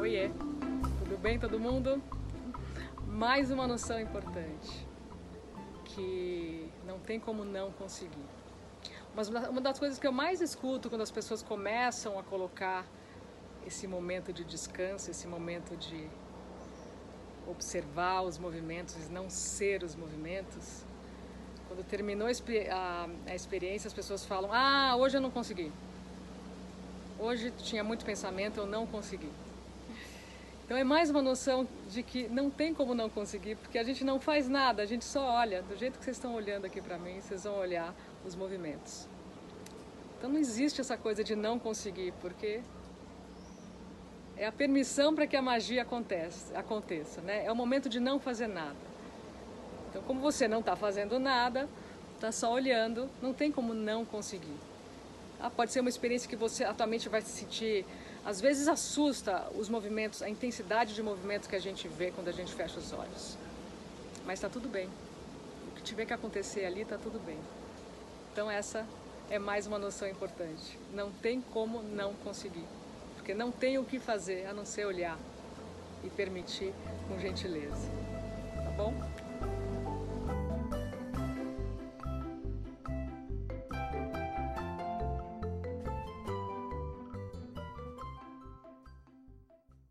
Oiê, tudo bem todo mundo? Mais uma noção importante que não tem como não conseguir. Mas uma das coisas que eu mais escuto quando as pessoas começam a colocar esse momento de descanso, esse momento de observar os movimentos e não ser os movimentos, quando terminou a, a experiência, as pessoas falam: Ah, hoje eu não consegui. Hoje tinha muito pensamento, eu não consegui. Então é mais uma noção de que não tem como não conseguir, porque a gente não faz nada, a gente só olha. Do jeito que vocês estão olhando aqui para mim, vocês vão olhar os movimentos. Então não existe essa coisa de não conseguir, porque é a permissão para que a magia aconteça, aconteça né? É o momento de não fazer nada. Então, como você não está fazendo nada, está só olhando, não tem como não conseguir. Ah, pode ser uma experiência que você atualmente vai se sentir, às vezes assusta os movimentos, a intensidade de movimento que a gente vê quando a gente fecha os olhos. Mas está tudo bem. O que tiver que acontecer ali está tudo bem. Então essa é mais uma noção importante. Não tem como não conseguir. Porque não tem o que fazer a não ser olhar e permitir com gentileza.